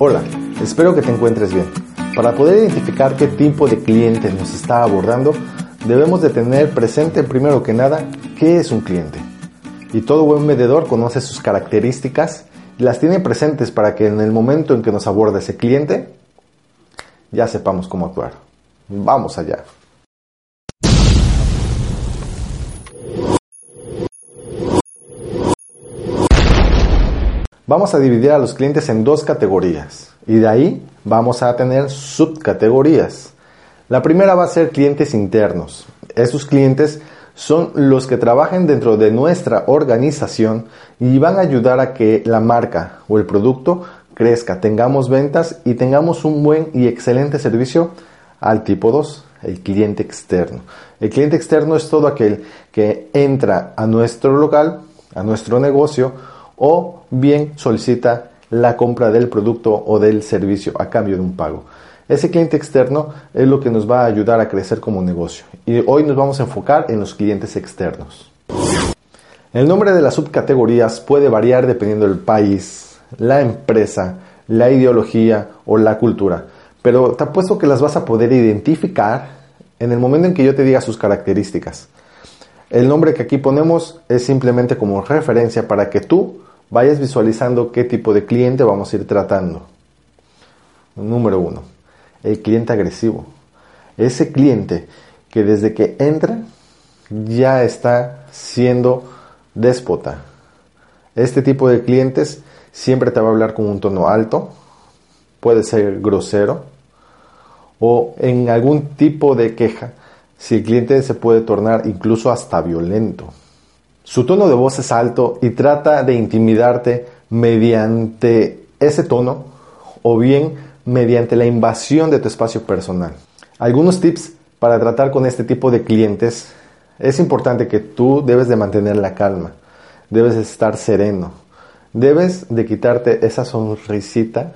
Hola, espero que te encuentres bien. Para poder identificar qué tipo de cliente nos está abordando, debemos de tener presente primero que nada qué es un cliente. Y todo buen vendedor conoce sus características y las tiene presentes para que en el momento en que nos aborda ese cliente, ya sepamos cómo actuar. Vamos allá. Vamos a dividir a los clientes en dos categorías y de ahí vamos a tener subcategorías. La primera va a ser clientes internos. Esos clientes son los que trabajan dentro de nuestra organización y van a ayudar a que la marca o el producto crezca, tengamos ventas y tengamos un buen y excelente servicio al tipo 2, el cliente externo. El cliente externo es todo aquel que entra a nuestro local, a nuestro negocio, o bien solicita la compra del producto o del servicio a cambio de un pago. Ese cliente externo es lo que nos va a ayudar a crecer como negocio. Y hoy nos vamos a enfocar en los clientes externos. El nombre de las subcategorías puede variar dependiendo del país, la empresa, la ideología o la cultura. Pero te apuesto que las vas a poder identificar en el momento en que yo te diga sus características. El nombre que aquí ponemos es simplemente como referencia para que tú vayas visualizando qué tipo de cliente vamos a ir tratando. Número uno, el cliente agresivo. Ese cliente que desde que entra ya está siendo déspota. Este tipo de clientes siempre te va a hablar con un tono alto, puede ser grosero o en algún tipo de queja. Si el cliente se puede tornar incluso hasta violento. Su tono de voz es alto y trata de intimidarte mediante ese tono o bien mediante la invasión de tu espacio personal. Algunos tips para tratar con este tipo de clientes es importante que tú debes de mantener la calma, debes de estar sereno, debes de quitarte esa sonrisita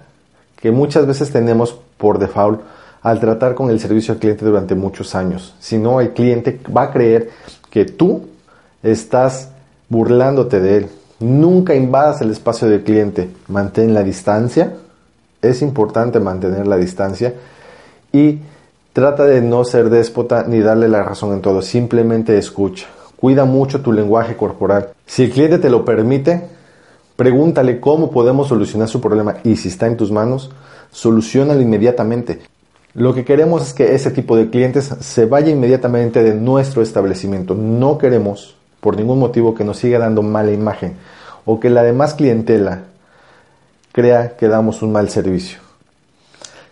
que muchas veces tenemos por default al tratar con el servicio al cliente durante muchos años. Si no, el cliente va a creer que tú estás burlándote de él. Nunca invadas el espacio del cliente. Mantén la distancia. Es importante mantener la distancia. Y trata de no ser déspota ni darle la razón en todo. Simplemente escucha. Cuida mucho tu lenguaje corporal. Si el cliente te lo permite, pregúntale cómo podemos solucionar su problema. Y si está en tus manos, solucionalo inmediatamente. Lo que queremos es que ese tipo de clientes se vaya inmediatamente de nuestro establecimiento. No queremos por ningún motivo que nos siga dando mala imagen o que la demás clientela crea que damos un mal servicio.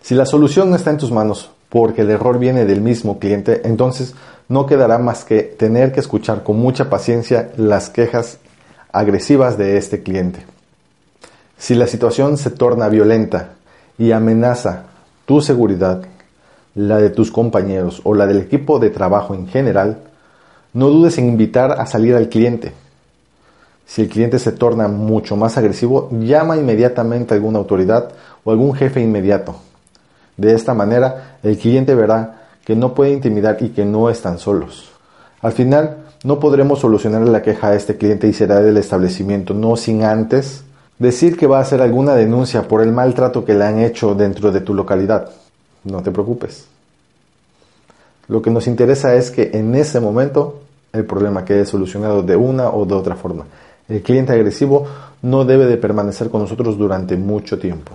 Si la solución no está en tus manos porque el error viene del mismo cliente, entonces no quedará más que tener que escuchar con mucha paciencia las quejas agresivas de este cliente. Si la situación se torna violenta y amenaza tu seguridad, la de tus compañeros o la del equipo de trabajo en general, no dudes en invitar a salir al cliente. Si el cliente se torna mucho más agresivo, llama inmediatamente a alguna autoridad o algún jefe inmediato. De esta manera, el cliente verá que no puede intimidar y que no están solos. Al final, no podremos solucionar la queja a este cliente y será del establecimiento, no sin antes decir que va a hacer alguna denuncia por el maltrato que le han hecho dentro de tu localidad. No te preocupes. Lo que nos interesa es que en ese momento el problema quede solucionado de una o de otra forma. El cliente agresivo no debe de permanecer con nosotros durante mucho tiempo.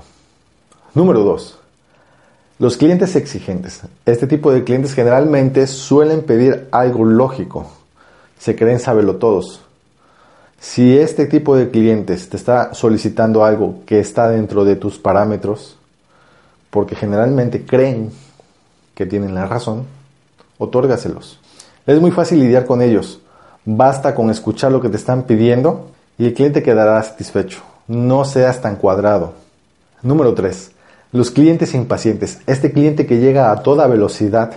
Número 2. Los clientes exigentes. Este tipo de clientes generalmente suelen pedir algo lógico. Se creen saberlo todos. Si este tipo de clientes te está solicitando algo que está dentro de tus parámetros, porque generalmente creen que tienen la razón, otórgaselos. Es muy fácil lidiar con ellos. Basta con escuchar lo que te están pidiendo y el cliente quedará satisfecho. No seas tan cuadrado. Número 3. Los clientes impacientes. Este cliente que llega a toda velocidad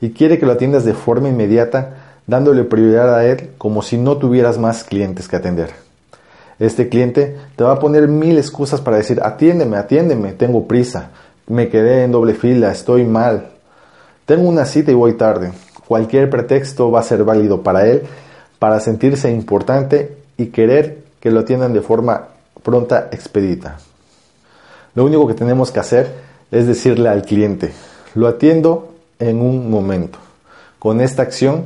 y quiere que lo atiendas de forma inmediata, dándole prioridad a él como si no tuvieras más clientes que atender. Este cliente te va a poner mil excusas para decir, atiéndeme, atiéndeme, tengo prisa, me quedé en doble fila, estoy mal, tengo una cita y voy tarde. Cualquier pretexto va a ser válido para él para sentirse importante y querer que lo atiendan de forma pronta, expedita. Lo único que tenemos que hacer es decirle al cliente, lo atiendo en un momento. Con esta acción,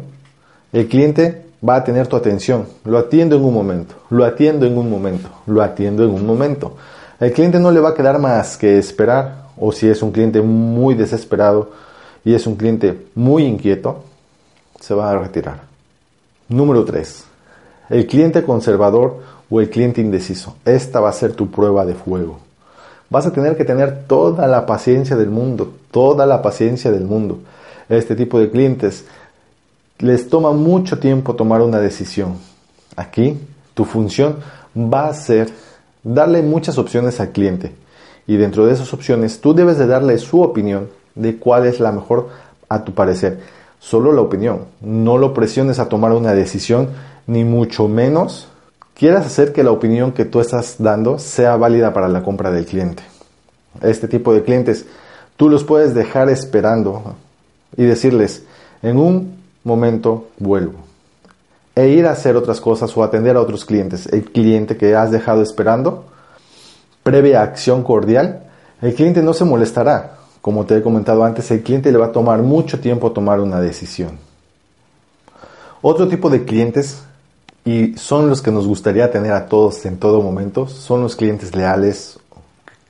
el cliente va a tener tu atención. Lo atiendo en un momento, lo atiendo en un momento, lo atiendo en un momento. El cliente no le va a quedar más que esperar, o si es un cliente muy desesperado y es un cliente muy inquieto, se va a retirar. Número 3. El cliente conservador o el cliente indeciso. Esta va a ser tu prueba de fuego. Vas a tener que tener toda la paciencia del mundo, toda la paciencia del mundo. Este tipo de clientes les toma mucho tiempo tomar una decisión. Aquí tu función va a ser darle muchas opciones al cliente y dentro de esas opciones tú debes de darle su opinión de cuál es la mejor a tu parecer. Solo la opinión, no lo presiones a tomar una decisión ni mucho menos quieras hacer que la opinión que tú estás dando sea válida para la compra del cliente. Este tipo de clientes tú los puedes dejar esperando y decirles, en un momento vuelvo. E ir a hacer otras cosas o atender a otros clientes. El cliente que has dejado esperando, previa acción cordial, el cliente no se molestará. Como te he comentado antes, el cliente le va a tomar mucho tiempo tomar una decisión. Otro tipo de clientes y son los que nos gustaría tener a todos en todo momento, son los clientes leales,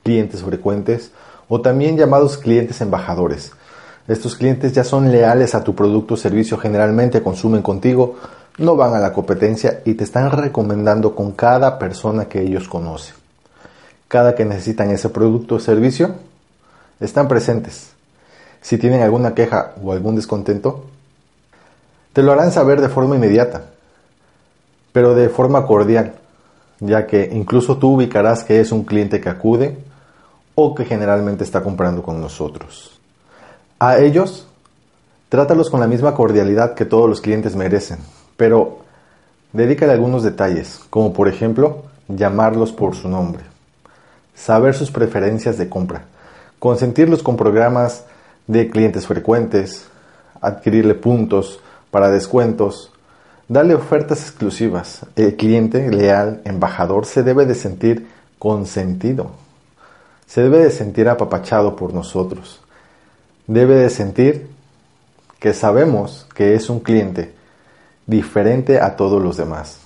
clientes frecuentes o también llamados clientes embajadores. Estos clientes ya son leales a tu producto o servicio, generalmente consumen contigo, no van a la competencia y te están recomendando con cada persona que ellos conocen. Cada que necesitan ese producto o servicio, están presentes. Si tienen alguna queja o algún descontento, te lo harán saber de forma inmediata pero de forma cordial, ya que incluso tú ubicarás que es un cliente que acude o que generalmente está comprando con nosotros. A ellos, trátalos con la misma cordialidad que todos los clientes merecen, pero dedícale algunos detalles, como por ejemplo llamarlos por su nombre, saber sus preferencias de compra, consentirlos con programas de clientes frecuentes, adquirirle puntos para descuentos, Dale ofertas exclusivas. El cliente leal, embajador, se debe de sentir consentido. Se debe de sentir apapachado por nosotros. Debe de sentir que sabemos que es un cliente diferente a todos los demás.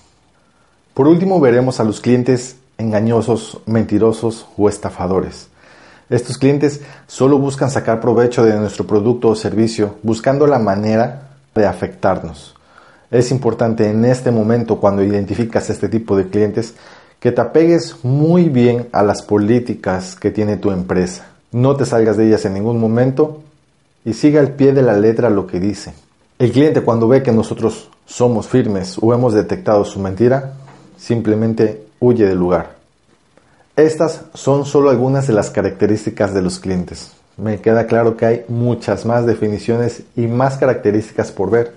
Por último, veremos a los clientes engañosos, mentirosos o estafadores. Estos clientes solo buscan sacar provecho de nuestro producto o servicio buscando la manera de afectarnos. Es importante en este momento, cuando identificas este tipo de clientes, que te apegues muy bien a las políticas que tiene tu empresa. No te salgas de ellas en ningún momento y siga al pie de la letra lo que dice. El cliente cuando ve que nosotros somos firmes o hemos detectado su mentira, simplemente huye del lugar. Estas son solo algunas de las características de los clientes. Me queda claro que hay muchas más definiciones y más características por ver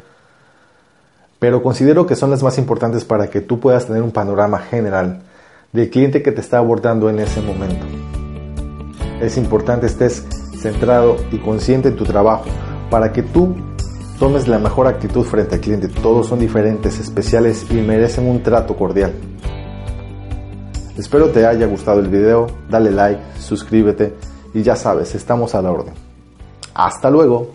pero considero que son las más importantes para que tú puedas tener un panorama general del cliente que te está abordando en ese momento. Es importante estés centrado y consciente en tu trabajo para que tú tomes la mejor actitud frente al cliente. Todos son diferentes, especiales y merecen un trato cordial. Espero te haya gustado el video, dale like, suscríbete y ya sabes, estamos a la orden. Hasta luego.